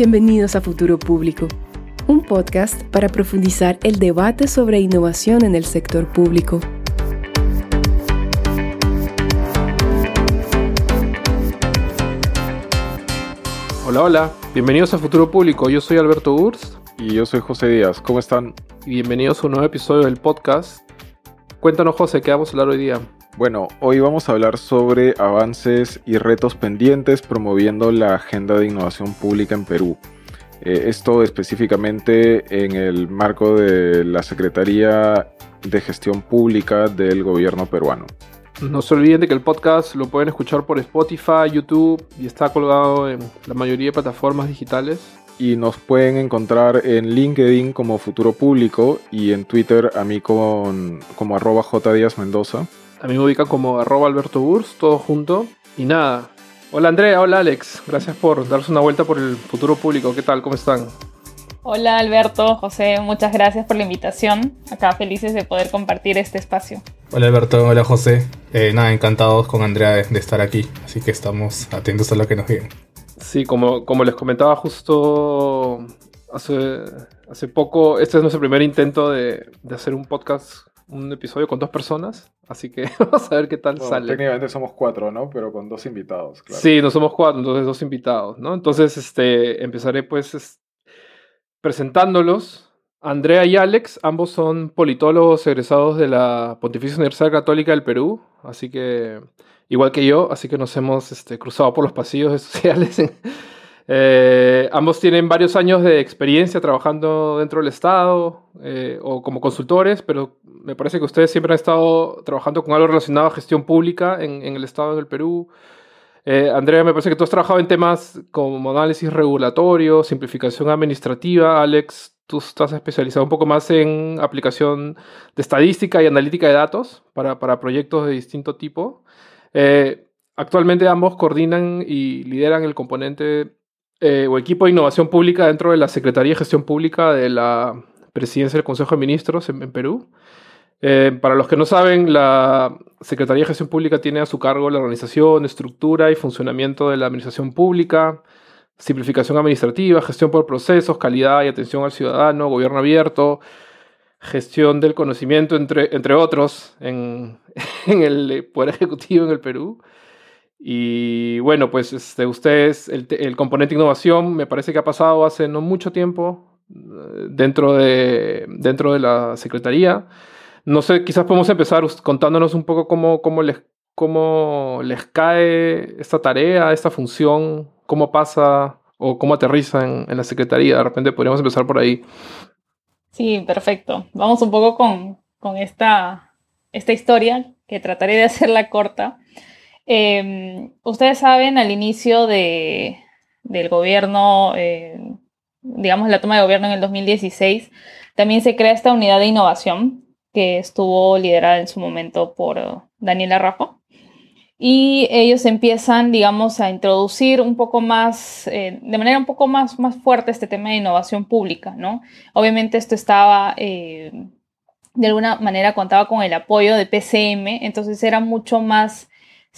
Bienvenidos a Futuro Público, un podcast para profundizar el debate sobre innovación en el sector público. Hola, hola, bienvenidos a Futuro Público. Yo soy Alberto Urs. Y yo soy José Díaz. ¿Cómo están? Y bienvenidos a un nuevo episodio del podcast. Cuéntanos, José, ¿qué vamos a hablar hoy día? Bueno, hoy vamos a hablar sobre avances y retos pendientes promoviendo la agenda de innovación pública en Perú. Eh, esto específicamente en el marco de la Secretaría de Gestión Pública del gobierno peruano. No se olviden de que el podcast lo pueden escuchar por Spotify, YouTube y está colgado en la mayoría de plataformas digitales. Y nos pueden encontrar en LinkedIn como Futuro Público y en Twitter a mí con, como arroba J. Díaz Mendoza. A mí me ubican como arroba Alberto Burs, todo junto. Y nada. Hola Andrea, hola Alex. Gracias por darse una vuelta por el Futuro Público. ¿Qué tal? ¿Cómo están? Hola Alberto, José, muchas gracias por la invitación. Acá felices de poder compartir este espacio. Hola Alberto, hola José. Eh, nada, encantados con Andrea de, estar aquí, así que estamos atentos a lo que nos digan. Sí, como, como les comentaba justo hace, hace poco, este es nuestro primer intento de, de hacer un podcast un episodio con dos personas, así que vamos a ver qué tal sale. Técnicamente somos cuatro, ¿no? Pero con dos invitados, claro. Sí, no somos cuatro, entonces dos invitados, ¿no? Entonces, este, empezaré pues presentándolos. Andrea y Alex, ambos son politólogos egresados de la Pontificia Universidad Católica del Perú, así que, igual que yo, así que nos hemos este, cruzado por los pasillos sociales eh, ambos tienen varios años de experiencia trabajando dentro del Estado eh, o como consultores, pero me parece que ustedes siempre han estado trabajando con algo relacionado a gestión pública en, el Estado del Perú. Eh, Andrea, me parece que tú has trabajado en temas como análisis regulatorio, simplificación administrativa. Alex, tú estás especializado un poco más en aplicación de estadística y analítica de datos para, para proyectos de distinto tipo. actualmente ambos coordinan y lideran el componente eh, o equipo de innovación pública dentro de la Secretaría de Gestión Pública de la Presidencia del Consejo de Ministros en, Perú. Eh, para los que no saben, la Secretaría de Gestión Pública tiene a su cargo la organización, estructura y funcionamiento de la administración pública, simplificación administrativa, gestión por procesos, calidad y atención al ciudadano, gobierno abierto, gestión del conocimiento, entre, entre otros, en, en el Poder Ejecutivo en el Perú. Y bueno, pues este, ustedes, el, componente innovación me parece que ha pasado hace no mucho tiempo eh, dentro de, dentro de la Secretaría. No sé, quizás podemos empezar contándonos un poco cómo, cómo, les, cómo les cae esta tarea, esta función, cómo pasa o cómo aterriza en, en la Secretaría. De repente podríamos empezar por ahí. Sí, perfecto. Vamos un poco con, con esta, esta historia, que trataré de hacerla corta. Em, ustedes saben, al inicio de, del gobierno, eh, digamos la toma de gobierno en el 2016, también se crea esta unidad de innovación que estuvo liderada en su momento por Daniela Rajo. Y ellos empiezan, digamos, a introducir un poco más, eh, de manera un poco más, más fuerte este tema de innovación pública, ¿no? Obviamente esto estaba, eh, de alguna manera contaba con el apoyo de PCM, entonces era mucho más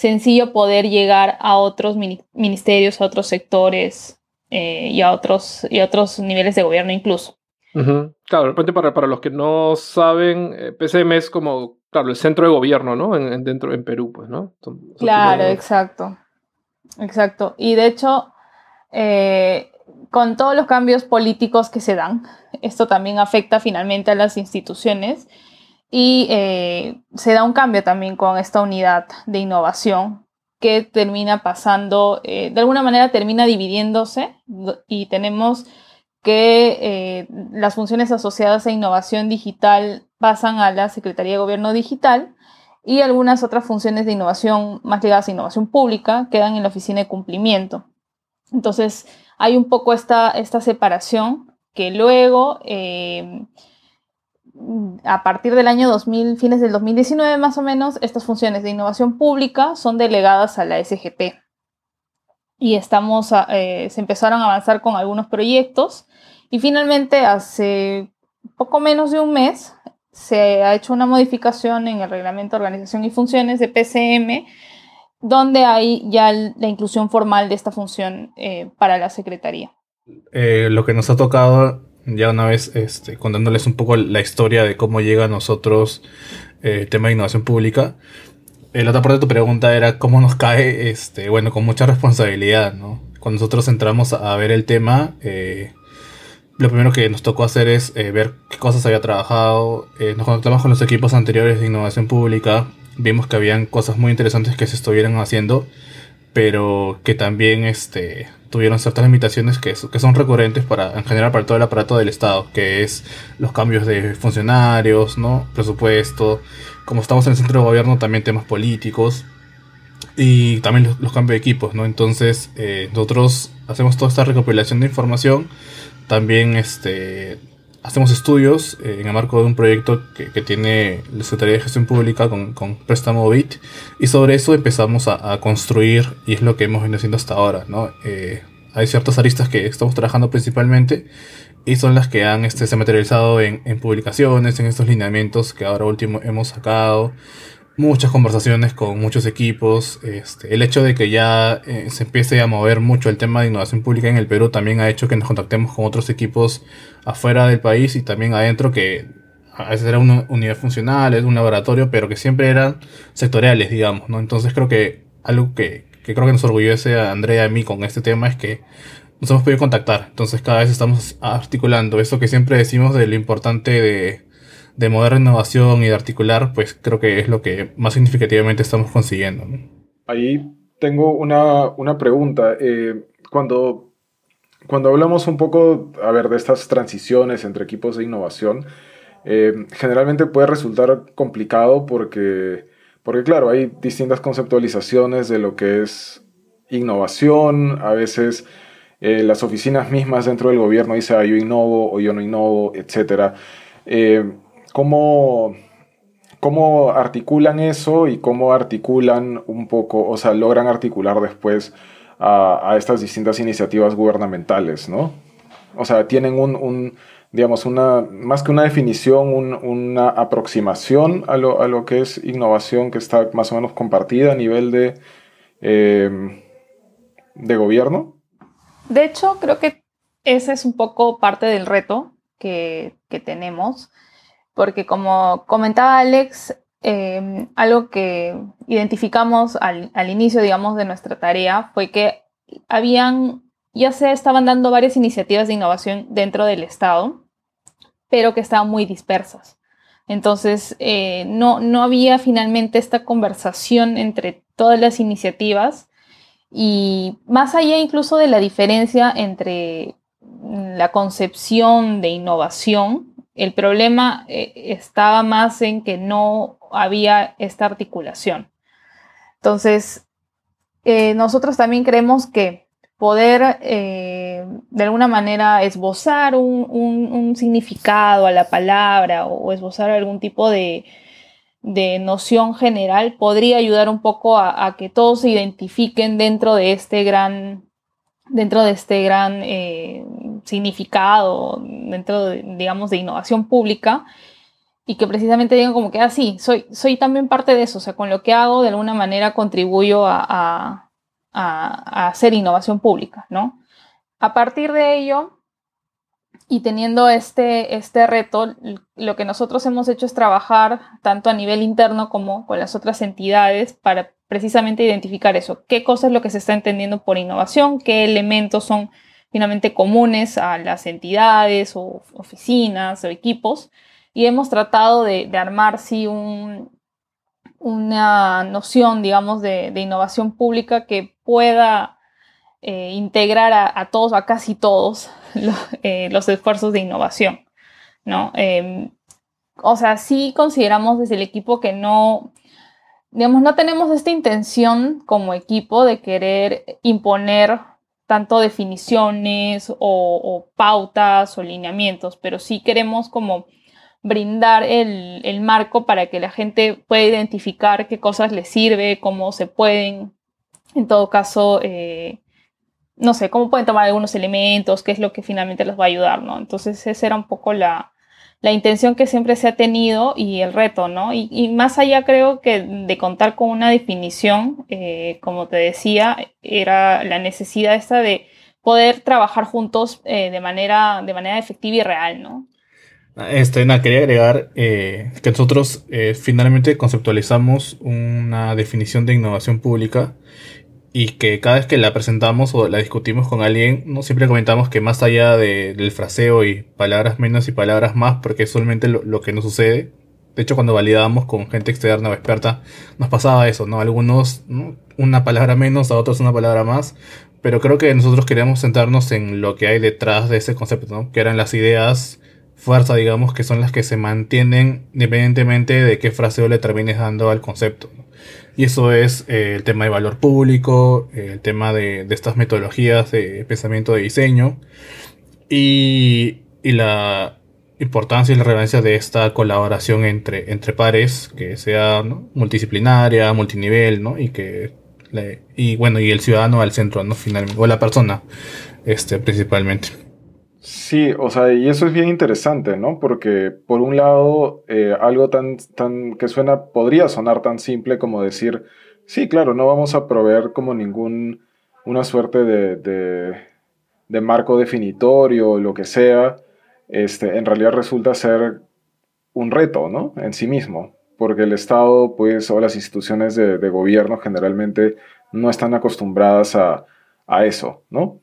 sencillo poder llegar a otros ministerios, a otros sectores eh, y, a otros, y otros niveles de gobierno incluso. Claro, de repente para, para los que no saben, eh, PCM es como, claro, el centro de gobierno, ¿no? En, dentro, en Perú, pues, ¿no? claro, exacto. Exacto. Y de hecho, eh, con todos los cambios políticos que se dan, esto también afecta finalmente a las instituciones y eh, se da un cambio también con esta unidad de innovación que termina pasando, eh, de alguna manera termina dividiéndose y tenemos que eh, las funciones asociadas a innovación digital pasan a la Secretaría de Gobierno Digital y algunas otras funciones de innovación más ligadas a innovación pública quedan en la oficina de cumplimiento. Entonces hay un poco esta, esta separación que luego a partir del año 2000, fines del 2019 más o menos, estas funciones de innovación pública son delegadas a la SGP. Y estamos, eh, se empezaron a avanzar con algunos proyectos y finalmente hace poco menos de un mes se ha hecho una modificación en el reglamento de organización y funciones de PCM donde hay ya la inclusión formal de esta función eh, para la Secretaría. eh, lo que nos ha tocado ya una vez este, contándoles un poco la historia de cómo llega a nosotros eh, el tema de innovación pública. La otra parte de tu pregunta era cómo nos cae, este, bueno, con mucha responsabilidad, ¿no? Cuando nosotros entramos a ver el tema, eh, lo primero que nos tocó hacer es ver qué cosas había trabajado. nos conectamos con los equipos anteriores de innovación pública. Vimos que habían cosas muy interesantes que se estuvieran haciendo, pero que también este, tuvieron ciertas limitaciones que, son recurrentes para, en general para todo el aparato del Estado, que es los cambios de funcionarios, ¿no? presupuesto, como estamos en el centro de gobierno, también temas políticos y también los, cambios de equipos, ¿no? Entonces, eh, nosotros hacemos toda esta recopilación de información, también este, hacemos estudios eh, en el marco de un proyecto que, tiene la Secretaría de Gestión Pública con, con Préstamo BIT y sobre eso empezamos a, construir y es lo que hemos venido haciendo hasta ahora, ¿no? Eh, hay ciertas aristas que estamos trabajando principalmente y son las que han este, se materializado en, en publicaciones, en estos lineamientos que ahora último hemos sacado muchas conversaciones con muchos equipos. Este, el hecho de que ya eh, se empiece a mover mucho el tema de innovación pública en el Perú también ha hecho que nos contactemos con otros equipos afuera del país y también adentro que a veces era una unidad funcional, un laboratorio, pero que siempre eran sectoriales, digamos, ¿no? Entonces creo que algo que, que creo que nos orgullece a Andrea y a mí con este tema es que nos hemos podido contactar. Entonces cada vez estamos articulando eso que siempre decimos de lo importante de de mover innovación y de articular, pues creo que es lo que más significativamente estamos consiguiendo. Ahí tengo una, pregunta. Eh, cuando, cuando hablamos un poco, a ver, de estas transiciones entre equipos de innovación, eh, generalmente puede resultar complicado porque, porque, claro, hay distintas conceptualizaciones de lo que es innovación, a veces eh, las oficinas mismas dentro del gobierno dicen, ah, yo innovo o yo no innovo, etc. ¿Cómo, ¿Cómo articulan eso y cómo articulan un poco, o sea, logran articular después a, estas distintas iniciativas gubernamentales, ¿no? O sea, tienen un, digamos, una, más que una definición, una aproximación a lo, a lo, que es innovación que está más o menos compartida a nivel de, em, de gobierno? De hecho, creo que ese es un poco parte del reto que, que tenemos porque como comentaba Alex, em, algo que identificamos al, inicio, digamos, de nuestra tarea fue que habían, ya se estaban dando varias iniciativas de innovación dentro del Estado, pero que estaban muy dispersas. Entonces, eh, no, no había finalmente esta conversación entre todas las iniciativas y más allá incluso de la diferencia entre la concepción de innovación el problema eh, estaba más en que no había esta articulación. Entonces, eh, nosotros también creemos que poder eh, de alguna manera esbozar un, significado a la palabra o, esbozar algún tipo de, noción general podría ayudar un poco a, que todos se identifiquen dentro de este gran, dentro de este gran significado dentro, de, digamos, de innovación pública y que precisamente digan como que, ah, sí, soy, soy también parte de eso, o sea, con lo que hago de alguna manera contribuyo a, a, a, hacer innovación pública, ¿no? A partir de ello, y teniendo este, este reto, lo que nosotros hemos hecho es trabajar tanto a nivel interno como con las otras entidades para precisamente identificar eso, qué cosa es lo que se está entendiendo por innovación, qué elementos son finalmente comunes a las entidades o oficinas o equipos y hemos tratado de, armar sí una noción, digamos, de, innovación pública que pueda eh, integrar a, todos, a casi todos, eh, los, esfuerzos de innovación, ¿no? Em, o sea, sí consideramos desde el equipo que no, digamos, no tenemos esta intención como equipo de querer imponer tanto definiciones o, pautas o lineamientos, pero sí queremos como brindar el, marco para que la gente pueda identificar qué cosas les sirve, cómo se pueden, en todo caso, eh, no sé, cómo pueden tomar algunos elementos, qué es lo que finalmente les va a ayudar, ¿no? Entonces esa era un poco la, la intención que siempre se ha tenido y el reto, ¿no? Y, más allá creo que de contar con una definición, eh, como te decía, era la necesidad esta de poder trabajar juntos eh, de, manera, de manera efectiva y real, ¿no? Este, quería agregar eh, que nosotros finalmente conceptualizamos una definición de innovación pública y que cada vez que la presentamos o la discutimos con alguien, no siempre comentamos que más allá del fraseo y palabras menos y palabras más, porque es solamente lo, que nos sucede. De hecho, cuando validábamos con gente externa o experta, nos pasaba eso, ¿no? Algunos una palabra menos, a otros una palabra más, pero creo que nosotros queríamos centrarnos en lo que hay detrás de ese concepto, ¿no? Que eran las ideas fuerza, digamos, que son las que se mantienen independientemente de qué fraseo le termines dando al concepto. Y eso es eh, el tema de valor público, el tema de, estas metodologías de pensamiento de diseño y, la importancia y la relevancia de esta colaboración entre, entre pares, que sea multidisciplinaria, multinivel, ¿no? Y que y bueno, y el ciudadano al centro, ¿no? Finalmente, o la persona, este, principalmente. Sí, o sea, y eso es bien interesante, ¿no? Porque por un lado, eh, algo tan, tan que suena, podría sonar tan simple como decir, sí, claro, no vamos a proveer como ningún, una suerte de, de, marco definitorio o lo que sea, este, en realidad resulta ser un reto, ¿no? En sí mismo, porque el Estado, pues, o las instituciones de, de gobierno generalmente no están acostumbradas a, a eso, ¿no?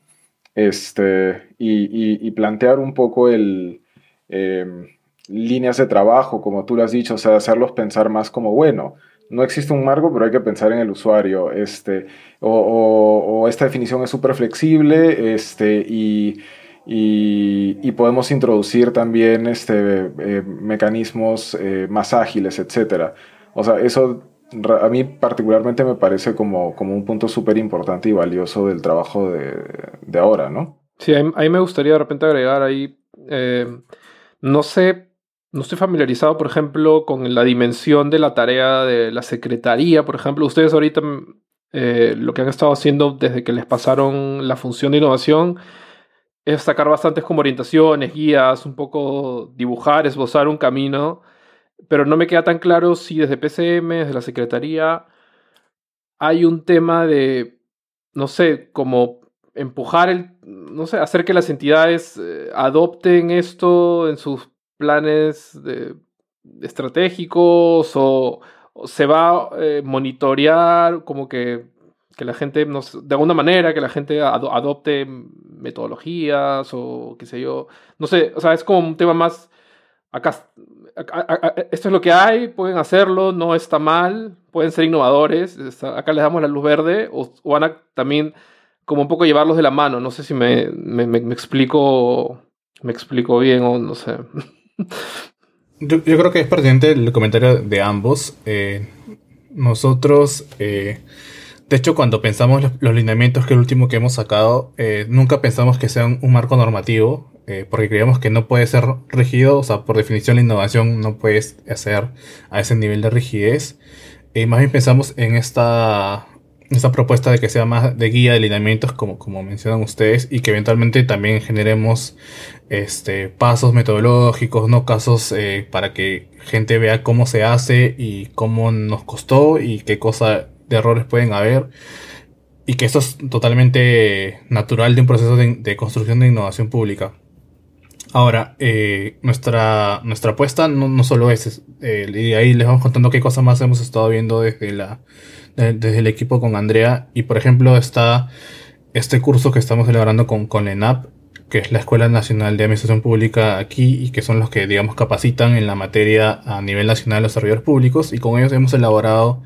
Este, y, plantear un poco el, em, líneas de trabajo, como tú lo has dicho, o sea, hacerlos pensar más como, bueno, no existe un marco, pero hay que pensar en el usuario, este, o, esta definición es súper flexible, este, y, podemos introducir también este, eh, mecanismos eh, más ágiles, etc. O sea, eso a mí particularmente me parece como, como un punto súper importante y valioso del trabajo de, ahora, ¿no? Sí, a mí, me gustaría de repente agregar ahí, eh, no sé, no estoy familiarizado, por ejemplo, con la dimensión de la tarea de la secretaría, por ejemplo, ustedes ahorita eh, lo que han estado haciendo desde que les pasaron la función de innovación es sacar bastantes como orientaciones, guías, un poco dibujar, esbozar un camino pero no me queda tan claro si desde PCM, desde la Secretaría, hay un tema de, no sé, como empujar el, no sé, hacer que las entidades eh, adopten esto en sus planes estratégicos o, se va a eh, monitorear como que, que la gente, no de alguna manera, que la gente adopte metodologías o qué sé yo, no sé, o sea, es como un tema más acá, esto es lo que hay, pueden hacerlo, no está mal, pueden ser innovadores, acá les damos la luz verde, o, van a también como un poco llevarlos de la mano, no sé si me, me, me, explico me explico bien o no sé. Yo, creo que es pertinente el comentario de ambos. Eh, nosotros, eh, de hecho, cuando pensamos los, lineamientos, que es el último que hemos sacado, eh, nunca pensamos que sean un marco normativo. Eh, porque creemos que no puede ser rígido, o sea, por definición la innovación no puedes hacer a ese nivel de rigidez. Y más bien pensamos en esta, esta propuesta de que sea más de guía de lineamientos, como, como mencionan ustedes, y que eventualmente también generemos este, pasos metodológicos, no casos eh, para que gente vea cómo se hace y cómo nos costó y qué cosa de errores pueden haber y que esto es totalmente natural de un proceso de construcción de innovación pública. Ahora, eh, nuestra, nuestra apuesta no, no solo es, eh, y ahí les vamos contando qué cosas más hemos estado viendo desde, la, desde el equipo con Andrea. Y por ejemplo está este curso que estamos celebrando con, con ENAP, que es la Escuela Nacional de Administración Pública aquí y que son los que, digamos, capacitan en la materia a nivel nacional los servidores públicos. Y con ellos hemos elaborado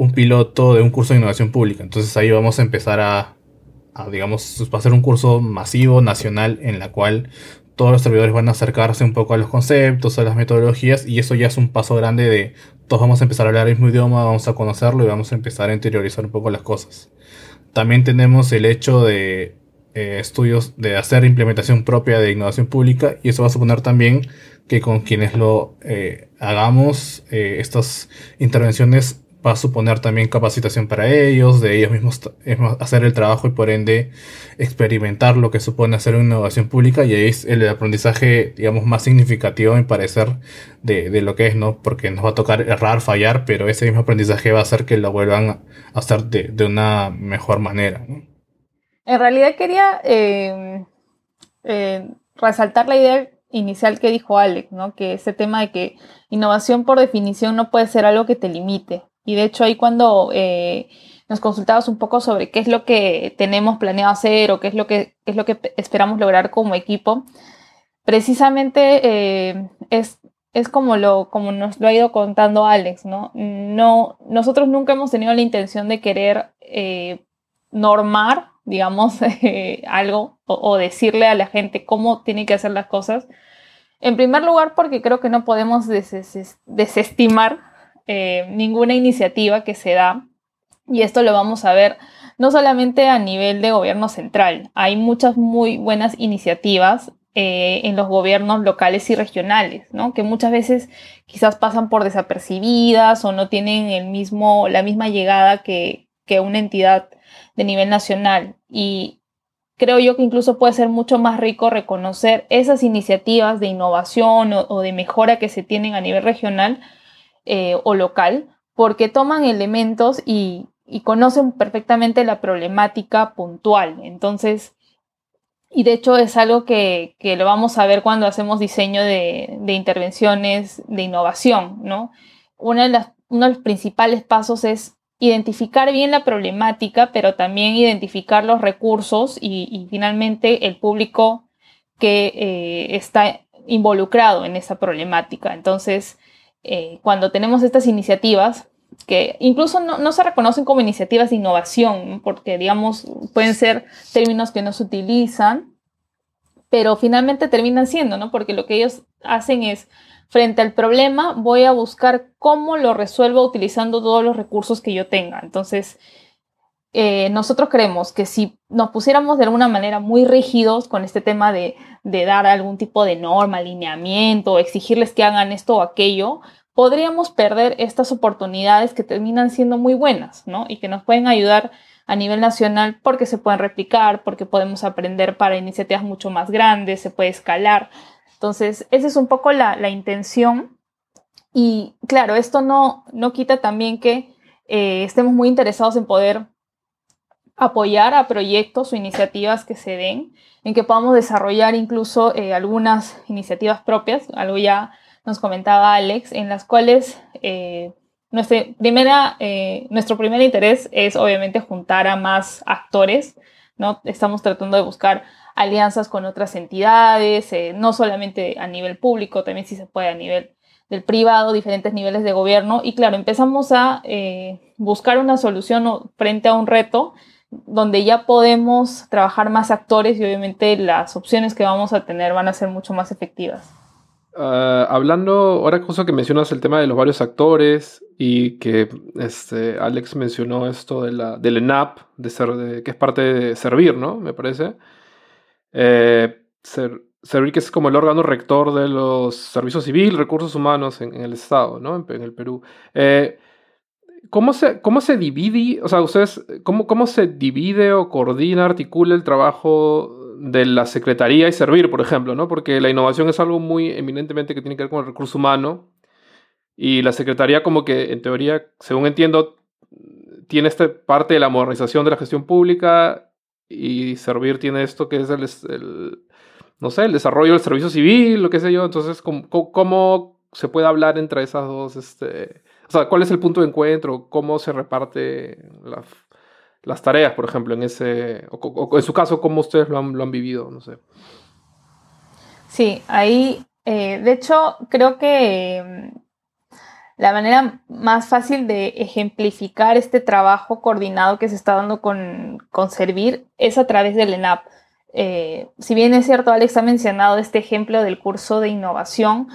un piloto de un curso de innovación pública. Entonces ahí vamos a empezar a, a digamos, va a ser un curso masivo, nacional, en la cual todos los servidores van a acercarse un poco a los conceptos, a las metodologías, y eso ya es un paso grande de todos vamos a empezar a hablar el mismo idioma, vamos a conocerlo y vamos a empezar a interiorizar un poco las cosas. También tenemos el hecho de eh, estudios de hacer implementación propia de innovación pública, y eso va a suponer también que con quienes lo eh, hagamos, eh, estas intervenciones va a suponer también capacitación para ellos, de ellos mismos hacer el trabajo y por ende experimentar lo que supone hacer una innovación pública y ahí es el aprendizaje, digamos, más significativo, en parecer, de, lo que es, ¿no? Porque nos va a tocar errar, fallar, pero ese mismo aprendizaje va a hacer que lo vuelvan a hacer de, una mejor manera, En realidad quería eh, eh, resaltar la idea inicial que dijo Alex, ¿no? Que ese tema de que innovación por definición no puede ser algo que te limite. Y de hecho ahí cuando eh, nos consultabas un poco sobre qué es lo que tenemos planeado hacer o qué es lo que, es lo que esperamos lograr como equipo, precisamente es, es como, lo, como nos lo ha ido contando Alex, ¿no? no nosotros nunca hemos tenido la intención de querer normar digamos, algo o, decirle a la gente cómo tiene que hacer las cosas. En primer lugar, porque creo que no podemos desestimar eh, ninguna iniciativa que se da, y esto lo vamos a ver no solamente a nivel de gobierno central, hay muchas muy buenas iniciativas eh, en los gobiernos locales y regionales, ¿no? que muchas veces quizás pasan por desapercibidas o no tienen el mismo, la misma llegada que, que una entidad de nivel nacional. Y creo yo que incluso puede ser mucho más rico reconocer esas iniciativas de innovación o, de mejora que se tienen a nivel regional eh, o local, porque toman elementos y, conocen perfectamente la problemática puntual. Entonces, y de hecho es algo que, lo vamos a ver cuando hacemos diseño de, intervenciones de innovación, ¿no? Uno de los principales pasos es identificar bien la problemática, pero también identificar los recursos y, finalmente el público que eh, está involucrado en esa problemática. Entonces, eh, cuando tenemos estas iniciativas, que incluso no, se reconocen como iniciativas de innovación, porque digamos, pueden ser términos que no se utilizan, pero finalmente terminan siendo, ¿no? Porque lo que ellos hacen es frente al problema voy a buscar cómo lo resuelvo utilizando todos los recursos que yo tenga. Entonces, eh, nosotros creemos que si nos pusiéramos de alguna manera muy rígidos con este tema de, dar algún tipo de norma, alineamiento, exigirles que hagan esto o aquello, podríamos perder estas oportunidades que terminan siendo muy buenas, ¿no? Y que nos pueden ayudar a nivel nacional porque se pueden replicar, porque podemos aprender para iniciativas mucho más grandes, se puede escalar. Entonces, esa es un poco la, intención. Y claro, esto no, no quita también que eh, estemos muy interesados en poder apoyar a proyectos o iniciativas que se den, en que podamos desarrollar incluso eh, algunas iniciativas propias, algo ya nos comentaba Alex, en las cuales eh, nuestra primera, nuestro primer interés es obviamente juntar a más actores, ¿no? Estamos tratando de buscar alianzas con otras entidades, eh, no solamente a nivel público, también si se puede a nivel del privado, diferentes niveles de gobierno. Y claro, empezamos a eh, buscar una solución frente a un reto donde ya podemos trabajar más actores y obviamente las opciones que vamos a tener van a ser mucho más efectivas. Ah, hablando, ahora cosa que mencionas el tema de los varios actores y que este, Alex mencionó esto de la, del ENAP, de ser, que es parte de servir, ¿no? Me parece. Eh, servir que es como el órgano rector de los servicios civiles, recursos humanos en, el Estado, ¿no? En, el Perú. Eh, ¿cómo, se, ¿Cómo se divide, o sea, ustedes, cómo, cómo se divide o coordina, articula el trabajo de la Secretaría y servir, por ejemplo, ¿no? Porque la innovación es algo muy eminentemente que tiene que ver con el recurso humano y la Secretaría como que, en teoría, según entiendo, tiene esta parte de la modernización de la gestión pública y Servir tiene esto que es el, no sé, el desarrollo del servicio civil, lo que sé yo. Entonces, ¿cómo, se puede hablar entre esas dos? Este, o sea, ¿cuál es el punto de encuentro? ¿Cómo se reparte las tareas, por ejemplo, en ese, en su caso, cómo ustedes lo han, vivido? No sé. Sí, ahí, eh, de hecho, creo que la manera más fácil de ejemplificar este trabajo coordinado que se está dando con, Servir es a través del ENAP. Eh, si bien es cierto, Alex ha mencionado este ejemplo del curso de innovación,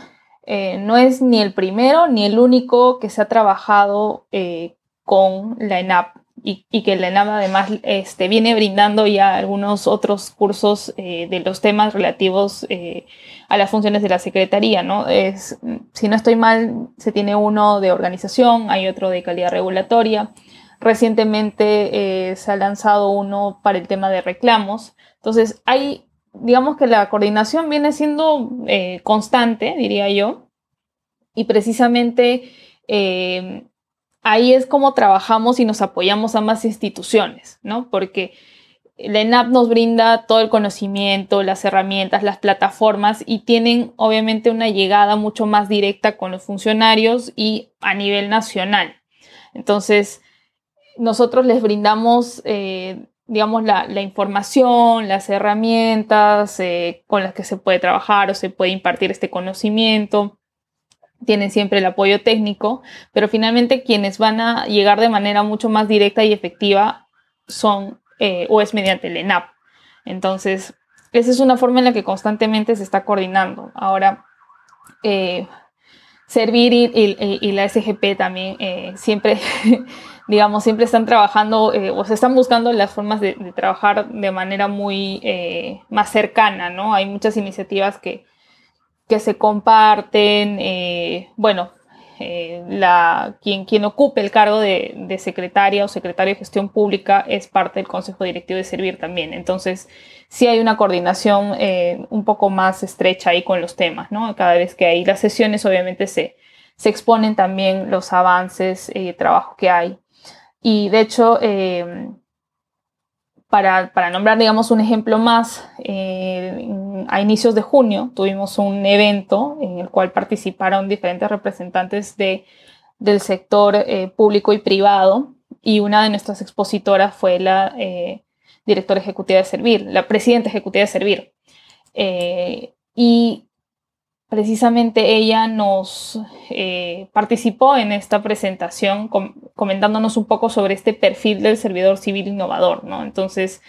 eh, no es ni el primero ni el único que se ha trabajado con la ENAP y, que la ENAP además este, viene brindando ya algunos otros cursos de los temas relativos a las funciones de la Secretaría, ¿no? Es, si no estoy mal, se tiene uno de organización, hay otro de calidad regulatoria. Recientemente eh, se ha lanzado uno para el tema de reclamos. Entonces, hay, digamos que la coordinación viene siendo eh, constante, diría yo, y precisamente eh, ahí es como trabajamos y nos apoyamos a más instituciones, ¿no? Porque la ENAP nos brinda todo el conocimiento, las herramientas, las plataformas y tienen obviamente una llegada mucho más directa con los funcionarios y a nivel nacional. Entonces, nosotros les brindamos, eh, digamos, la, información, las herramientas eh, con las que se puede trabajar o se puede impartir este conocimiento. Tienen siempre el apoyo técnico, pero finalmente quienes van a llegar de manera mucho más directa y efectiva son eh, o es mediante el ENAP. Entonces, esa es una forma en la que constantemente se está coordinando. Ahora, eh, Servir y, la SGP también eh, siempre, digamos, siempre están trabajando o se están buscando las formas de, de trabajar de manera muy más cercana, ¿no? Hay muchas iniciativas que, que se comparten, bueno, eh, la, quien, quien ocupe el cargo de, secretaria o secretario de gestión pública es parte del Consejo Directivo de Servir también. Entonces, sí hay una coordinación eh, un poco más estrecha ahí con los temas, ¿no? Cada vez que hay las sesiones, obviamente se, se exponen también los avances y trabajo que hay. Y de hecho, eh, para, nombrar, digamos, un ejemplo más, eh, a inicios de junio tuvimos un evento en el cual participaron diferentes representantes de, del sector eh, público y privado y una de nuestras expositoras fue la eh, directora ejecutiva de Servir, la presidenta ejecutiva de Servir. y precisamente ella nos eh, participó en esta presentación comentándonos un poco sobre este perfil del servidor civil innovador, ¿no? Entonces,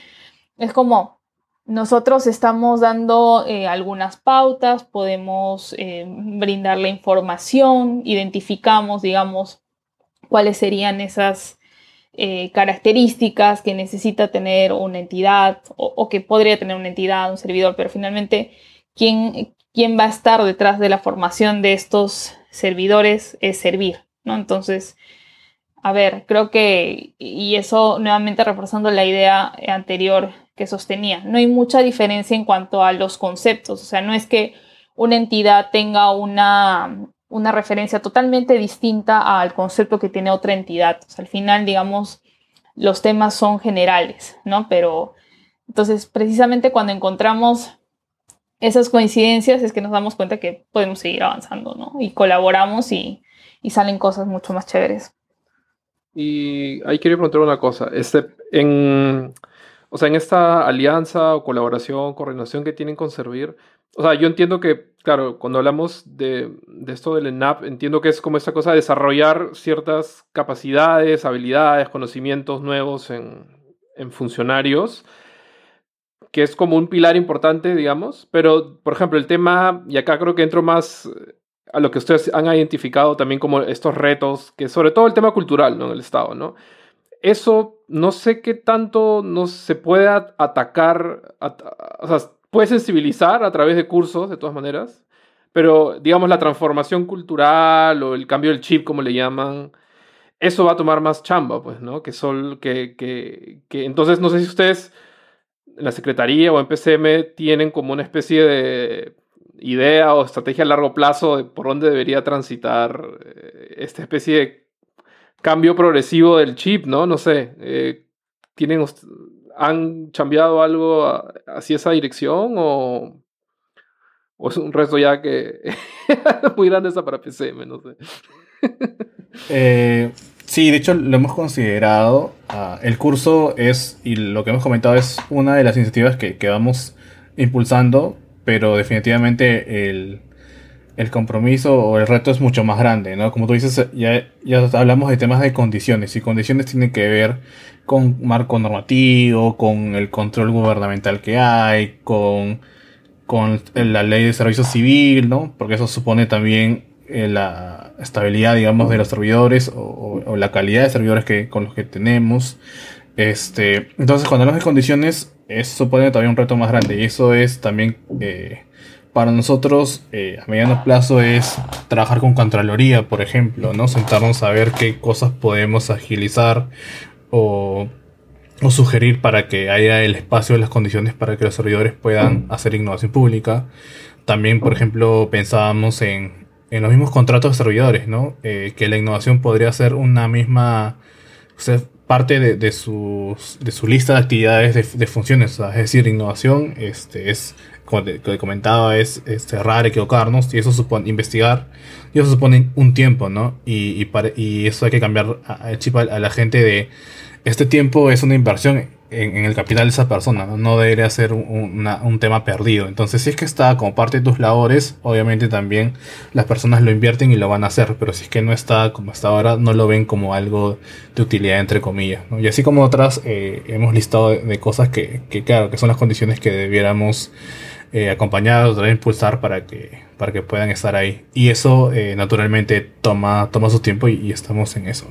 es como nosotros estamos dando eh, algunas pautas, podemos eh, brindarle información, identificamos, digamos, cuáles serían esas características que necesita tener una entidad o, o que podría tener una entidad, un servidor, pero finalmente, ¿quién, quién va a estar detrás de la formación de estos servidores es servir, ¿no? Entonces, a ver, creo que, y eso nuevamente reforzando la idea anterior que sostenía, no hay mucha diferencia en cuanto a los conceptos, o sea, no es que una entidad tenga una, una referencia totalmente distinta al concepto que tiene otra entidad. Al final, digamos, los temas son generales, ¿no? Pero entonces, precisamente cuando encontramos esas coincidencias es que nos damos cuenta que podemos seguir avanzando, ¿no? Y colaboramos y, salen cosas mucho más chéveres. Y ahí quería preguntar una cosa. Este, en, o sea, en esta alianza o colaboración, coordinación que tienen con Servir, o sea, yo entiendo que, claro, cuando hablamos de, esto del ENAP, entiendo que es como esta cosa de desarrollar ciertas capacidades, habilidades, conocimientos nuevos en, en funcionarios que es como un pilar importante, digamos, pero por ejemplo el tema, y acá creo que entro más eh, a lo que ustedes han identificado también como estos retos, que sobre todo el tema cultural. En el Estado, ¿no? Eso no sé qué tanto no se puede atacar, o sea, puede sensibilizar a través de cursos, de todas maneras, pero digamos la transformación cultural o el cambio del chip, como le llaman, eso va a tomar más chamba, pues, ¿no? Que, sol, que, que, que entonces no sé si ustedes la Secretaría o en PCM tienen como una especie de idea o estrategia a largo plazo de por dónde debería transitar eh, esta especie de cambio progresivo del chip, ¿no? No sé, eh, ¿tienen, ¿han cambiado algo hacia esa dirección o, o es un resto ya que muy grande esa para PCM, no sé? eh, Sí, de hecho lo hemos considerado. Ah, el curso es, y lo que hemos comentado es una de las iniciativas que, vamos impulsando, pero definitivamente el, compromiso o el reto es mucho más grande, ¿no? Como tú dices, ya, ya hablamos de temas de condiciones, y condiciones tienen que ver con marco normativo, con el control gubernamental que hay, con, con la ley de servicio civil, ¿no? Porque eso supone también eh, la estabilidad, digamos, de los servidores o, la calidad de servidores que, con los que tenemos. Este, entonces, cuando hablamos de condiciones, eso supone todavía un reto más grande y eso es también eh, para nosotros eh, a mediano plazo es trabajar con Contraloría, por ejemplo, ¿no? Sentarnos a ver qué cosas podemos agilizar o, o sugerir para que haya el espacio y las condiciones para que los servidores puedan hacer innovación pública. También, por ejemplo, pensábamos en en los mismos contratos de servidores, ¿no? Eh, que la innovación podría ser una misma... parte de, de, de su lista de actividades de, funciones. es decir, innovación este, es, como te, comentaba, es, es, errar, equivocarnos, y eso supone investigar, y eso supone un tiempo, ¿no? Y, y, y eso hay que cambiar el chip a, a la gente de este tiempo es una inversión en, el capital de esa persona, no, debería ser un, tema perdido. Entonces, si es que está como parte de tus labores, obviamente también las personas lo invierten y lo van a hacer, pero si es que no está como está ahora, no lo ven como algo de utilidad, entre comillas. Y así como otras, eh, hemos listado de, cosas que, claro, que son las condiciones que debiéramos eh, acompañar o impulsar para que, para que puedan estar ahí. Y eso, eh, naturalmente, toma, toma su tiempo y estamos en eso.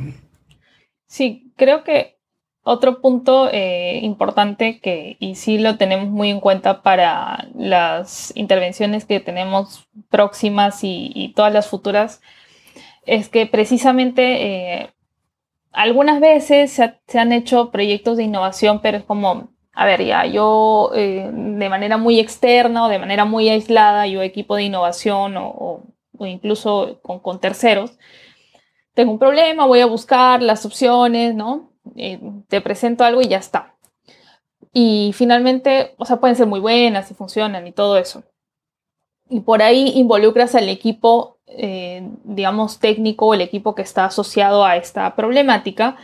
Sí, creo que otro punto eh, importante que, y sí lo tenemos muy en cuenta para las intervenciones que tenemos próximas y, todas las futuras, es que precisamente eh, algunas veces se, han hecho proyectos de innovación, pero es como, a ver, ya yo eh, de manera muy externa o de manera muy aislada, yo equipo de innovación o, incluso con terceros, tengo un problema, voy a buscar las opciones, ¿no? Eh, te presento algo y ya está. Y finalmente, o sea, pueden ser muy buenas y funcionan y todo eso. Y por ahí involucras al equipo, eh, digamos, técnico, el equipo que está asociado a esta problemática,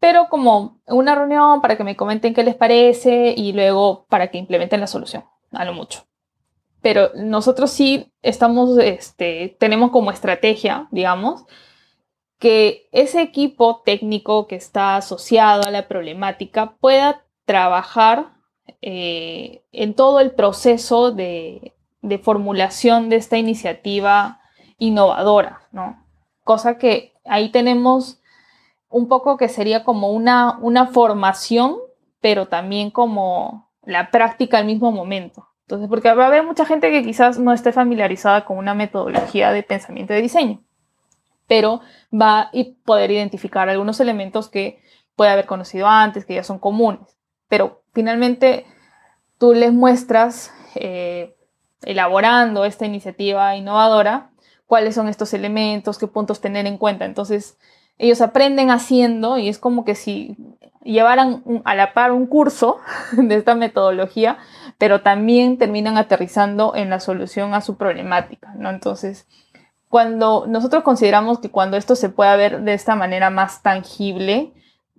pero como una reunión para que me comenten qué les parece y luego para que implementen la solución, a lo mucho. Pero nosotros sí estamos, este, tenemos como estrategia, digamos, que ese equipo técnico que está asociado a la problemática pueda trabajar eh, en todo el proceso de, formulación de esta iniciativa innovadora, ¿no? Cosa que ahí tenemos un poco que sería como una, una formación, pero también como la práctica al mismo momento. Entonces, porque va a haber mucha gente que quizás no esté familiarizada con una metodología de pensamiento de diseño pero va a poder identificar algunos elementos que puede haber conocido antes, que ya son comunes. Pero finalmente tú les muestras, eh, elaborando esta iniciativa innovadora, cuáles son estos elementos, qué puntos tener en cuenta. Entonces, ellos aprenden haciendo y es como que si llevaran a la par un curso de esta metodología, pero también terminan aterrizando en la solución a su problemática, ¿no? Entonces, cuando nosotros consideramos que cuando esto se pueda ver de esta manera más tangible,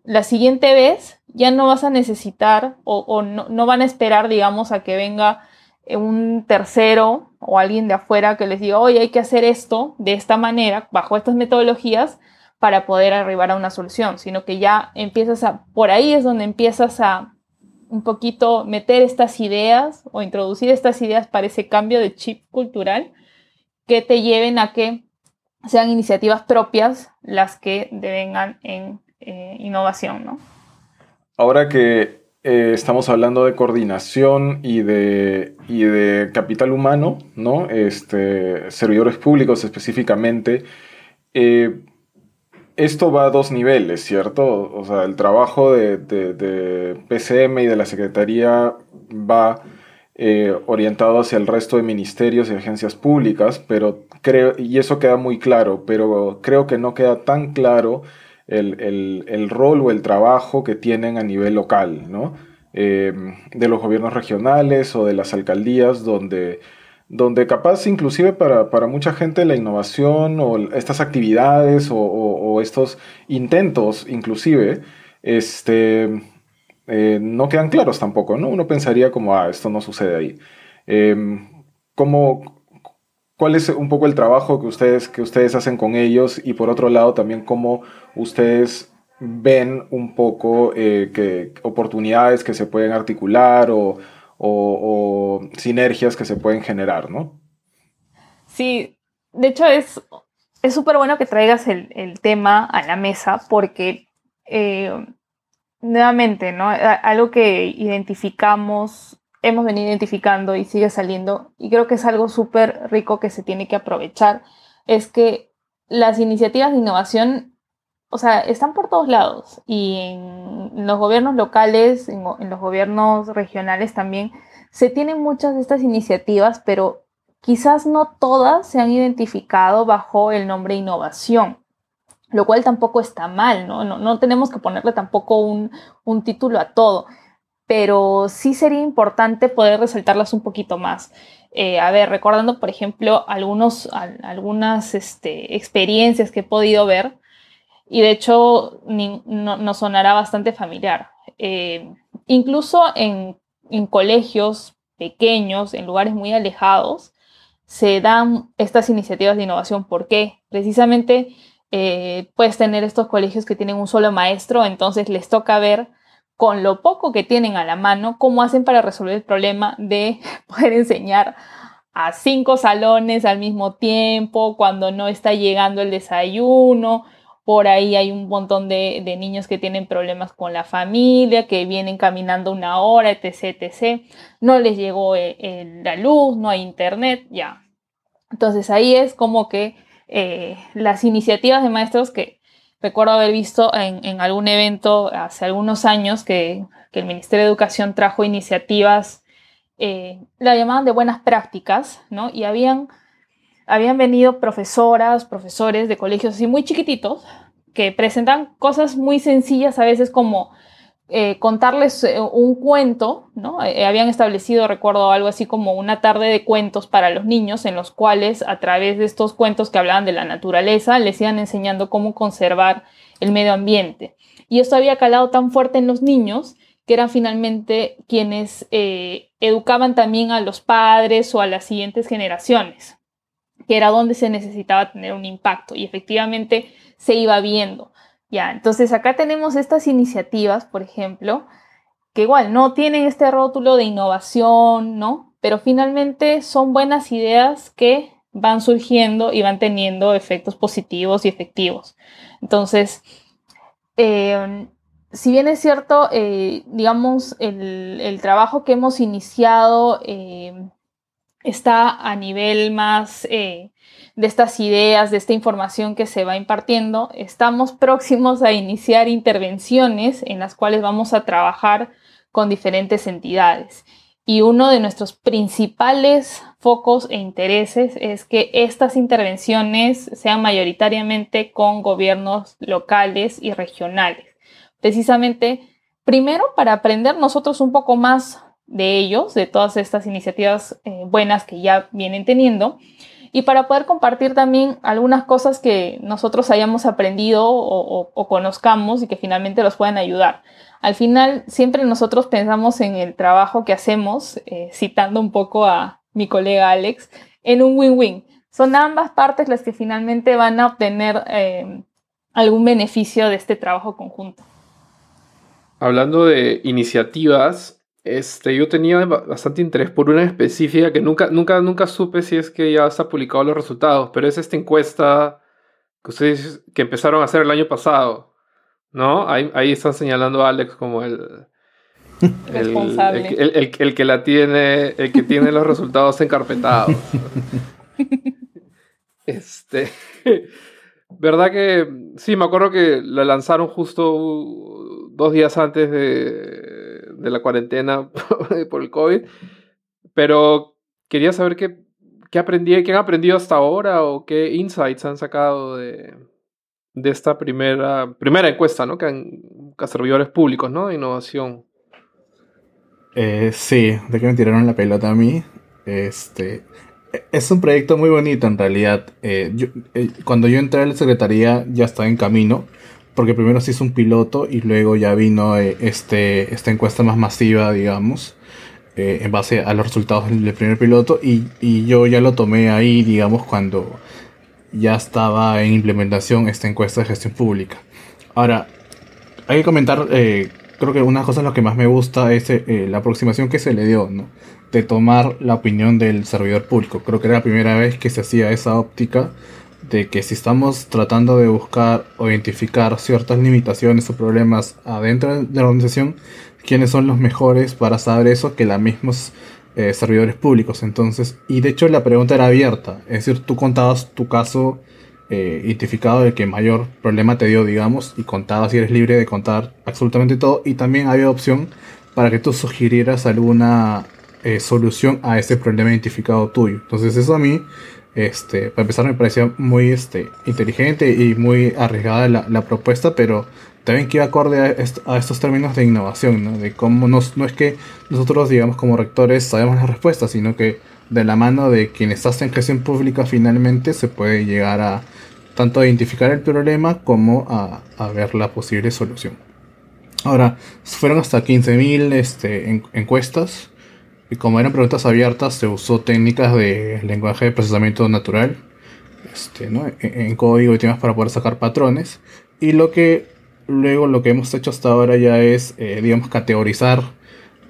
la siguiente vez ya no vas a necesitar o, no, van a esperar, digamos, a que venga un tercero o alguien de afuera que les diga, oye, hay que hacer esto de esta manera, bajo estas metodologías, para poder arribar a una solución, sino que ya empiezas a, por ahí es donde empiezas a un poquito meter estas ideas o introducir estas ideas para ese cambio de chip cultural que te lleven a que sean iniciativas propias las que devengan en eh, innovación, ¿no? Ahora que eh, estamos hablando de coordinación y de, y de capital humano, ¿no? Este, servidores públicos específicamente, eh, esto va a dos niveles, ¿cierto? O sea, el trabajo de, de, de PCM y de la Secretaría va eh, orientado hacia el resto de ministerios y agencias públicas, pero creo, y eso queda muy claro, pero creo que no queda tan claro el, rol o el trabajo que tienen a nivel local, ¿no? Eh, de los gobiernos regionales o de las alcaldías, donde, donde capaz inclusive para, mucha gente la innovación o estas actividades o, o estos intentos inclusive, este, eh, no quedan claros tampoco, ¿no? Uno pensaría como, ah, esto no sucede ahí. Em, ¿Cuál es un poco el trabajo que ustedes, que ustedes hacen con ellos? Y por otro lado, también cómo ustedes ven un poco eh, oportunidades que se pueden articular o, sinergias que se pueden generar, ¿no? Sí, de hecho es súper bueno que traigas el, tema a la mesa porque eh, nuevamente, ¿no? Algo que identificamos, hemos venido identificando y sigue saliendo, y creo que es algo súper rico que se tiene que aprovechar, es que las iniciativas de innovación, o sea, están por todos lados, y en los gobiernos locales, en, los gobiernos regionales también, se tienen muchas de estas iniciativas, pero quizás no todas se han identificado bajo el nombre innovación. Lo cual tampoco está mal, ¿no? No, tenemos que ponerle tampoco un, título a todo, pero sí sería importante poder resaltarlas un poquito más. Eh, a ver, recordando, por ejemplo, algunos, algunas este, experiencias que he podido ver, y de hecho nos sonará bastante familiar. Eh, incluso en, en colegios pequeños, en lugares muy alejados, se dan estas iniciativas de innovación. ¿Por qué? Precisamente eh, puedes tener estos colegios que tienen un solo maestro, entonces les toca ver con lo poco que tienen a la mano cómo hacen para resolver el problema de poder enseñar a cinco salones al mismo tiempo, cuando no está llegando el desayuno. Por ahí hay un montón de, niños que tienen problemas con la familia, que vienen caminando una hora, etc. etc. No les llegó eh, la luz, no hay internet, ya. Entonces ahí es como que eh, las iniciativas de maestros que recuerdo haber visto en, algún evento hace algunos años que, el Ministerio de Educación trajo iniciativas, eh, la llamaban de buenas prácticas, ¿no? Y habían, habían venido profesoras, profesores de colegios así muy chiquititos que presentan cosas muy sencillas a veces como eh, contarles eh, un cuento, ¿no? Eh, habían establecido, recuerdo, algo así como una tarde de cuentos para los niños, en los cuales a través de estos cuentos que hablaban de la naturaleza, les iban enseñando cómo conservar el medio ambiente. Y esto había calado tan fuerte en los niños que eran finalmente quienes educaban también a los padres o a las siguientes generaciones, que era donde se necesitaba tener un impacto. Y efectivamente se iba viendo. Ya, entonces acá tenemos estas iniciativas, por ejemplo, que igual no tienen este rótulo de innovación, ¿no? Pero finalmente son buenas ideas que van surgiendo y van teniendo efectos positivos y efectivos. Entonces, em, si bien es cierto, eh, digamos, el, trabajo que hemos iniciado em, está a nivel más eh, de estas ideas, de esta información que se va impartiendo, estamos próximos a iniciar intervenciones en las cuales vamos a trabajar con diferentes entidades. Y uno de nuestros principales focos e intereses es que estas intervenciones sean mayoritariamente con gobiernos locales y regionales. Precisamente, primero para aprender nosotros un poco más de ellos, de todas estas iniciativas eh, buenas que ya vienen teniendo, y para poder compartir también algunas cosas que nosotros hayamos aprendido o, conozcamos y que finalmente los puedan ayudar. Al final, siempre nosotros pensamos en el trabajo que hacemos, eh, citando un poco a mi colega Alex, en un win-win. Son ambas partes las que finalmente van a obtener eh, algún beneficio de este trabajo conjunto. Hablando de iniciativas, este, yo tenía bastante interés por una específica que nunca, nunca, nunca supe si es que ya está publicado los resultados, pero es esta encuesta que ustedes que empezaron a hacer el año pasado, ¿no? Ahí, ahí están señalando a Alex como el, responsable. El, el, que la tiene, el que tiene los resultados encarpetados. este, verdad que sí, me acuerdo que la lanzaron justo dos días antes de de la cuarentena por el COVID, pero quería saber qué, qué, aprendí, qué han aprendido hasta ahora o qué insights han sacado de, de esta primera, primera encuesta, ¿no? Que han, a servidores públicos, ¿no? De innovación. Eh, sí, de que me tiraron la pelota a mí. Este, es un proyecto muy bonito en realidad. Eh, eh, cuando yo entré a la secretaría ya estaba en camino porque primero se hizo un piloto y luego ya vino eh, este, esta encuesta más masiva, digamos, eh, en base a los resultados del primer piloto y, yo ya lo tomé ahí, digamos, cuando ya estaba en implementación esta encuesta de gestión pública. Ahora, hay que comentar, eh, creo que una cosa de lo que más me gusta es la aproximación que se le dio, ¿no? De tomar la opinión del servidor público. Creo que era la primera vez que se hacía esa óptica de que si estamos tratando de buscar o identificar ciertas limitaciones o problemas adentro de la organización, quiénes son los mejores para saber eso que los mismos eh, servidores públicos. Entonces, y de hecho la pregunta era abierta, es decir, tú contabas tu caso eh, identificado de que mayor problema te dio, digamos, y contabas y eres libre de contar absolutamente todo, y también había opción para que tú sugirieras alguna eh, solución a ese problema identificado tuyo. Entonces eso a mí Este, para empezar me parecía muy este, inteligente y muy arriesgada la, la propuesta, pero también que iba acorde a, estos términos de innovación, ¿no? de cómo nos, no es que nosotros, digamos, como rectores sabemos las respuestas, sino que de la mano de quien está en gestión pública finalmente se puede llegar a tanto a identificar el problema como a, a ver la posible solución. Ahora, fueron hasta 15.000 este, encuestas y como eran preguntas abiertas se usó técnicas de lenguaje de procesamiento natural este, ¿no? en, en código y temas para poder sacar patrones. Y lo que luego lo que hemos hecho hasta ahora ya es, eh, digamos, categorizar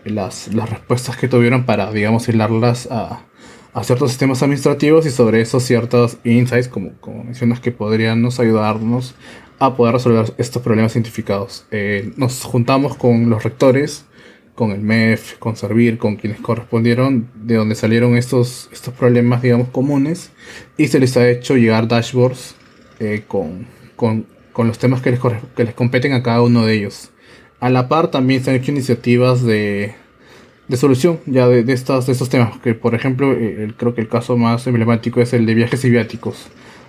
las, las, respuestas que tuvieron para, digamos, hilarlas a, a, ciertos sistemas administrativos y sobre eso ciertos insights, como, como mencionas, que podrían nos ayudarnos a poder resolver estos problemas identificados. Eh, nos juntamos con los rectores, con el MEF, con Servir, con quienes correspondieron, de donde salieron estos, estos problemas, digamos, comunes, y se les ha hecho llegar dashboards eh, con, con con los temas que les, que les competen a cada uno de ellos. A la par también se han hecho iniciativas de, de solución ya de, de, estas, de estos temas. Que por ejemplo, eh, creo que el caso más emblemático es el de viajes y viáticos.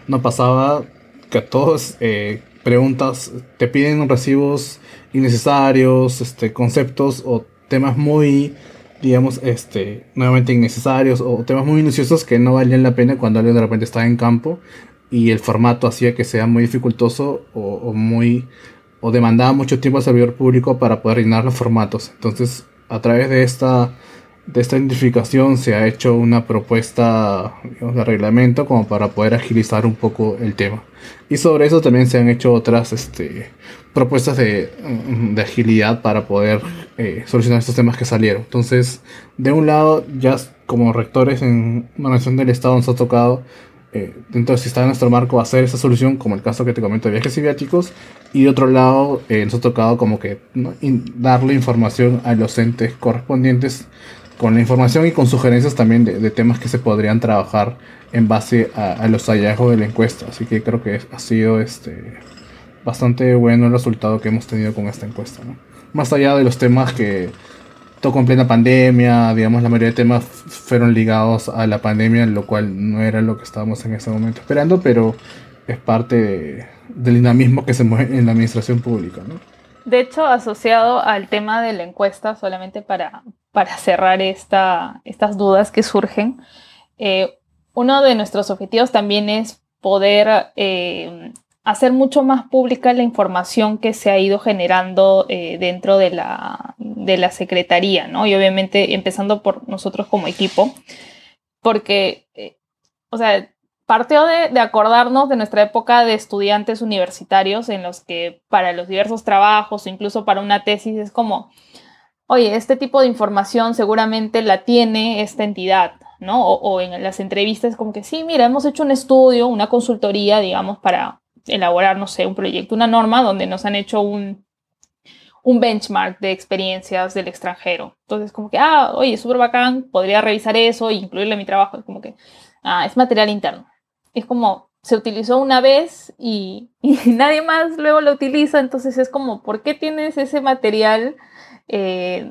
No pasaba que a todos eh, preguntas te piden recibos innecesarios, este, conceptos o temas muy, digamos, este, nuevamente innecesarios o temas muy minuciosos que no valían la pena cuando alguien de repente está en campo y el formato hacía que sea muy dificultoso o, muy o demandaba mucho tiempo al servidor público para poder rellenar los formatos. Entonces, a través de esta de esta identificación se ha hecho una propuesta de reglamento como para poder agilizar un poco el tema. Y sobre eso también se han hecho otras este, propuestas de, de, agilidad para poder eh, solucionar estos temas que salieron. Entonces, de un lado, ya como rectores en una nación del Estado nos ha tocado eh, entonces, si está en nuestro marco hacer esa solución, como el caso que te comento de viajes civiáticos, y de otro lado, eh, nos ha tocado como que darle información a los entes correspondientes con la información y con sugerencias también de, temas que se podrían trabajar en base a, los hallazgos de la encuesta. Así que creo que ha sido este, bastante bueno el resultado que hemos tenido con esta encuesta. Más allá de los temas que tocó en plena pandemia, digamos, la mayoría de temas fueron ligados a la pandemia, lo cual no era lo que estábamos en ese momento esperando, pero es parte del dinamismo que se mueve en la administración pública. ¿no? De hecho, asociado al tema de la encuesta, solamente para, para cerrar esta, estas dudas que surgen, eh, uno de nuestros objetivos también es poder eh, hacer mucho más pública la información que se ha ido generando eh, dentro de la, de la Secretaría, ¿no? Y obviamente empezando por nosotros como equipo, porque, eh, o sea, partió de, acordarnos de nuestra época de estudiantes universitarios en los que para los diversos trabajos o incluso para una tesis es como, oye, este tipo de información seguramente la tiene esta entidad, ¿no? O, o en las entrevistas como que sí, mira, hemos hecho un estudio, una consultoría, digamos, para elaborar, no sé, un proyecto, una norma donde nos han hecho un, un benchmark de experiencias del extranjero. Entonces, como que, ah, oye, súper bacán, podría revisar eso e incluirlo en mi trabajo. Es como que, ah, es material interno. Es como, se utilizó una vez y, nadie más luego lo utiliza, entonces es como, ¿por qué tienes ese material? Eh,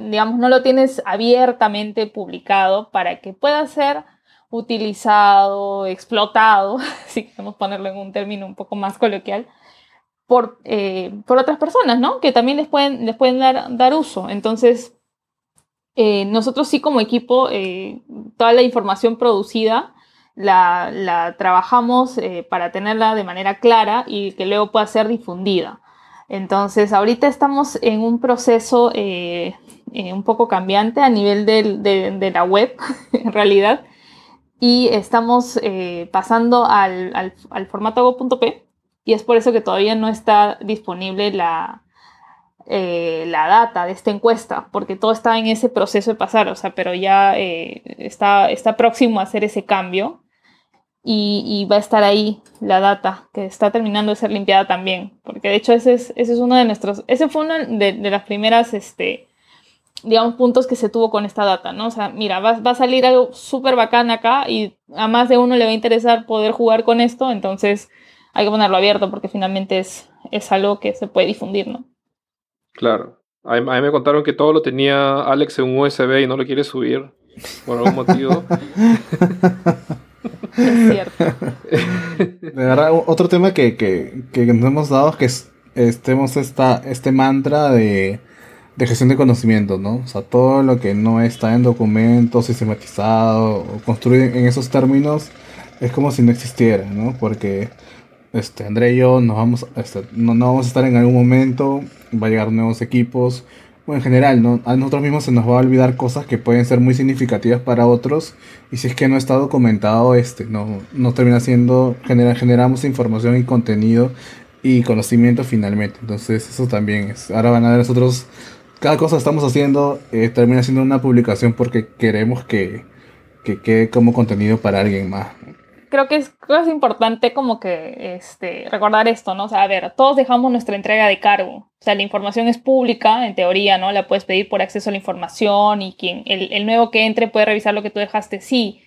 digamos, no lo tienes abiertamente publicado para que pueda ser utilizado, explotado, si queremos ponerlo en un término un poco más coloquial, por, eh, por otras personas, ¿no? Que también les pueden, les pueden dar, dar uso. Entonces, eh, nosotros sí como equipo, eh, toda la información producida la, la trabajamos para tenerla de manera clara y que luego pueda ser difundida. Entonces, ahorita estamos en un proceso un poco cambiante a nivel de, de la web, en realidad, y estamos eh, pasando al, al, formato go.p y es por eso que todavía no está disponible la, eh, la data de esta encuesta, porque todo está en ese proceso de pasar, o sea, pero ya eh, está, está próximo a hacer ese cambio y, va a estar ahí la data que está terminando de ser limpiada también, porque de hecho ese es, ese es uno de nuestros, ese fue una de, de las primeras, este, digamos, puntos que se tuvo con esta data, ¿no? O sea, mira, va, va a salir algo súper bacán acá y a más de uno le va a interesar poder jugar con esto, entonces hay que ponerlo abierto porque finalmente es, es algo que se puede difundir, ¿no? Claro. A mí, me contaron que todo lo tenía Alex en un USB y no lo quiere subir por algún motivo. Es cierto. De verdad, otro tema que, que, que nos hemos dado es que es, estemos esta, este mantra de, de gestión de conocimiento, ¿no? O sea, todo lo que no está en documentos, sistematizado o construido en esos términos es como si no existiera, ¿no? Porque este, André y yo nos vamos, este, no, no, vamos a estar en algún momento, va a llegar nuevos equipos, o en general, ¿no? a nosotros mismos se nos va a olvidar cosas que pueden ser muy significativas para otros, y si es que no está documentado, este, no, no termina siendo, genera, generamos información y contenido y conocimiento finalmente. Entonces eso también es, ahora van a ver nosotros, cada cosa que estamos haciendo eh, termina siendo una publicación porque queremos que, que quede como contenido para alguien más creo que es, es importante como que este, recordar esto, ¿no? O sea, a ver, todos dejamos nuestra entrega de cargo. O sea, la información es pública, en teoría, ¿no? La puedes pedir por acceso a la información y quien, el, el nuevo que entre puede revisar lo que tú dejaste, sí.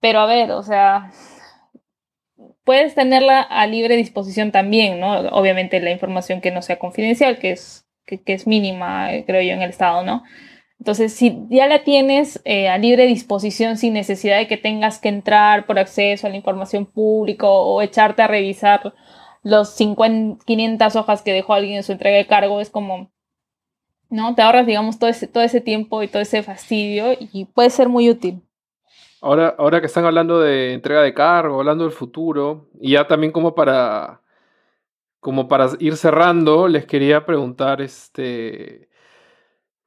Pero a ver, o sea, puedes tenerla a libre disposición también, ¿no? Obviamente la información que no sea confidencial, que es, que, que es mínima, creo yo, en el Estado, ¿no? Entonces, si ya la tienes eh, a libre disposición sin necesidad de que tengas que entrar por acceso a la información pública o echarte a revisar los 50, 500 hojas que dejó alguien en su entrega de cargo, es como, ¿no? Te ahorras, digamos, todo ese, todo ese tiempo y todo ese fastidio y puede ser muy útil. Ahora, ahora que están hablando de entrega de cargo, hablando del futuro, y ya también como para, como para ir cerrando, les quería preguntar, este,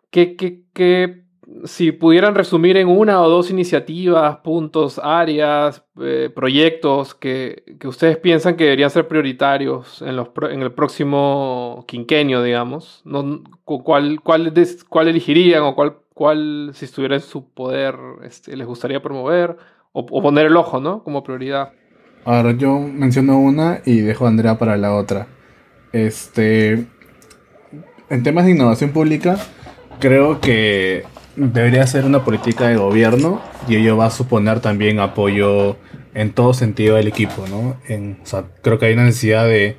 que, si pudieran resumir en una o dos iniciativas, puntos, áreas, eh, proyectos que, ustedes piensan que deberían ser prioritarios en, los, en el próximo quinquenio, digamos, no, ¿cuál, cuál, cuál elegirían o cuál, cuál, si estuviera en su poder, este, les gustaría promover o, poner el ojo, ¿no? Como prioridad. Ahora yo menciono una y dejo a Andrea para la otra. Este, en temas de innovación pública, creo que debería ser una política de gobierno y ello va a suponer también apoyo en todo sentido del equipo, ¿no? En, o sea, creo que hay una necesidad de,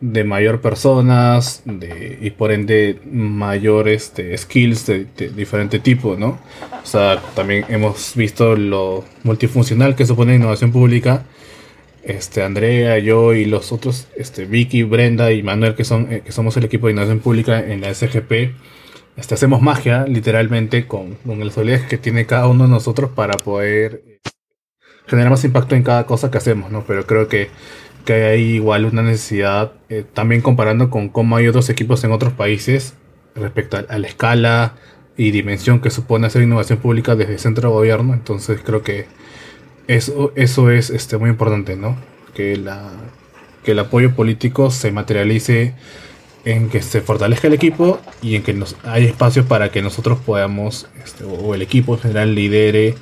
de mayor personas de, y por ende mayor este, skills de, diferente tipo, ¿no? O sea, también hemos visto lo multifuncional que supone innovación pública. Este, Andrea, yo y los otros, este, Vicky, Brenda y Manuel, que, son, eh, que somos el equipo de innovación pública en la SGP, este, hacemos magia literalmente con, con las habilidades que tiene cada uno de nosotros para poder eh, generar más impacto en cada cosa que hacemos, ¿no? Pero creo que, que hay igual una necesidad, eh, también comparando con cómo hay otros equipos en otros países respecto a, la escala y dimensión que supone hacer innovación pública desde el centro de gobierno. Entonces creo que eso, eso es este, muy importante, ¿no? Que, la, que el apoyo político se materialice en que se fortalezca el equipo y en que nos, hay espacios para que nosotros podamos, este, o el equipo en general lidere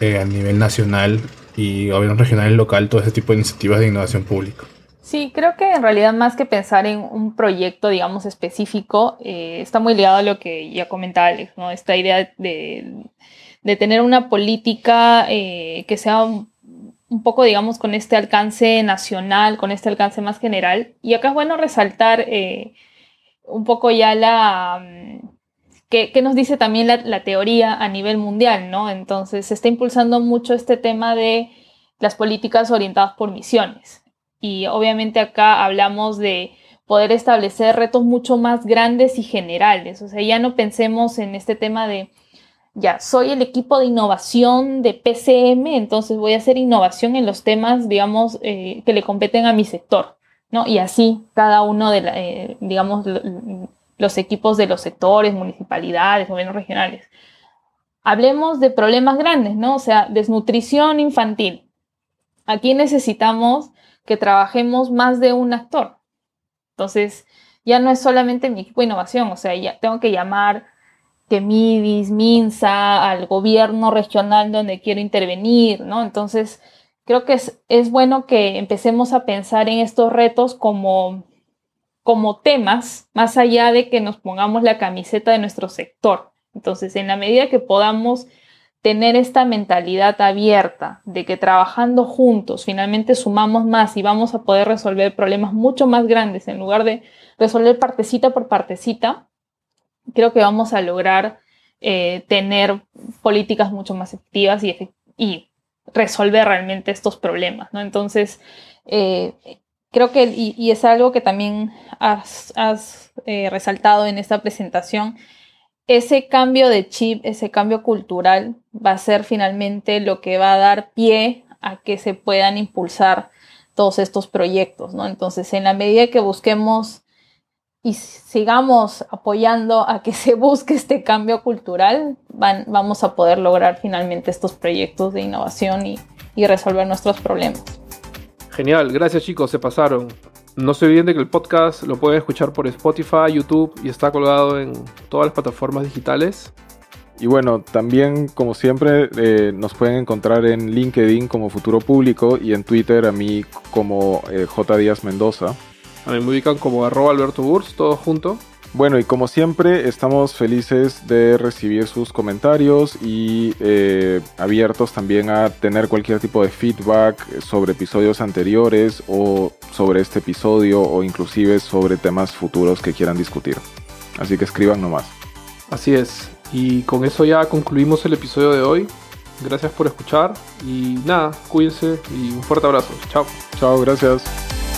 eh, a nivel nacional y gobierno regional y local todo ese tipo de iniciativas de innovación pública. Sí, creo que en realidad más que pensar en un proyecto, digamos, específico, eh, está muy ligado a lo que ya comentaba Alex, ¿no? Esta idea de, de tener una política eh, que sea un poco, digamos, con este alcance nacional, con este alcance más general. Y acá es bueno resaltar eh, un poco ya la... Mm, que, nos dice también la, teoría a nivel mundial, ¿no? Entonces se está impulsando mucho este tema de las políticas orientadas por misiones. Y obviamente acá hablamos de poder establecer retos mucho más grandes y generales. O sea, ya no pensemos en este tema de ya, soy el equipo de innovación de PCM, entonces voy a hacer innovación en los temas, digamos, eh, que le competen a mi sector, ¿no? Y así cada uno de, eh, digamos, los equipos de los sectores, municipalidades, gobiernos regionales. Hablemos de problemas grandes, ¿no? O sea, desnutrición infantil. Aquí necesitamos que trabajemos más de un actor. Entonces, ya no es solamente mi equipo de innovación, o sea, ya tengo que llamar que MIDIS, MINSA, al gobierno regional donde quiero intervenir, ¿no? Entonces, creo que es, es bueno que empecemos a pensar en estos retos como, como temas, más allá de que nos pongamos la camiseta de nuestro sector. Entonces, en la medida que podamos tener esta mentalidad abierta de que trabajando juntos finalmente sumamos más y vamos a poder resolver problemas mucho más grandes en lugar de resolver partecita por partecita, creo que vamos a lograr eh, tener políticas mucho más efectivas y, resolver realmente estos problemas, ¿no? Entonces, eh, creo que, y, es algo que también has, eh, resaltado en esta presentación, ese cambio de chip, ese cambio cultural va a ser finalmente lo que va a dar pie a que se puedan impulsar todos estos proyectos, ¿no? Entonces, en la medida que busquemos y sigamos apoyando a que se busque este cambio cultural, vamos a poder lograr finalmente estos proyectos de innovación y, y resolver nuestros problemas. Genial, gracias chicos, se pasaron. No se olviden de que el podcast lo pueden escuchar por Spotify, YouTube y está colgado en todas las plataformas digitales. Y bueno, también como siempre eh, nos pueden encontrar en LinkedIn como Futuro Público y en Twitter a mí como eh, J. Díaz Mendoza. A mí me ubican como arroba Alberto Burs, todo junto. Bueno, y como siempre, estamos felices de recibir sus comentarios y eh, abiertos también a tener cualquier tipo de feedback sobre episodios anteriores o sobre este episodio o inclusive sobre temas futuros que quieran discutir. Así que escriban nomás. Así es. Y con eso ya concluimos el episodio de hoy. Gracias por escuchar y nada, cuídense y un fuerte abrazo. Chao. Chao, gracias.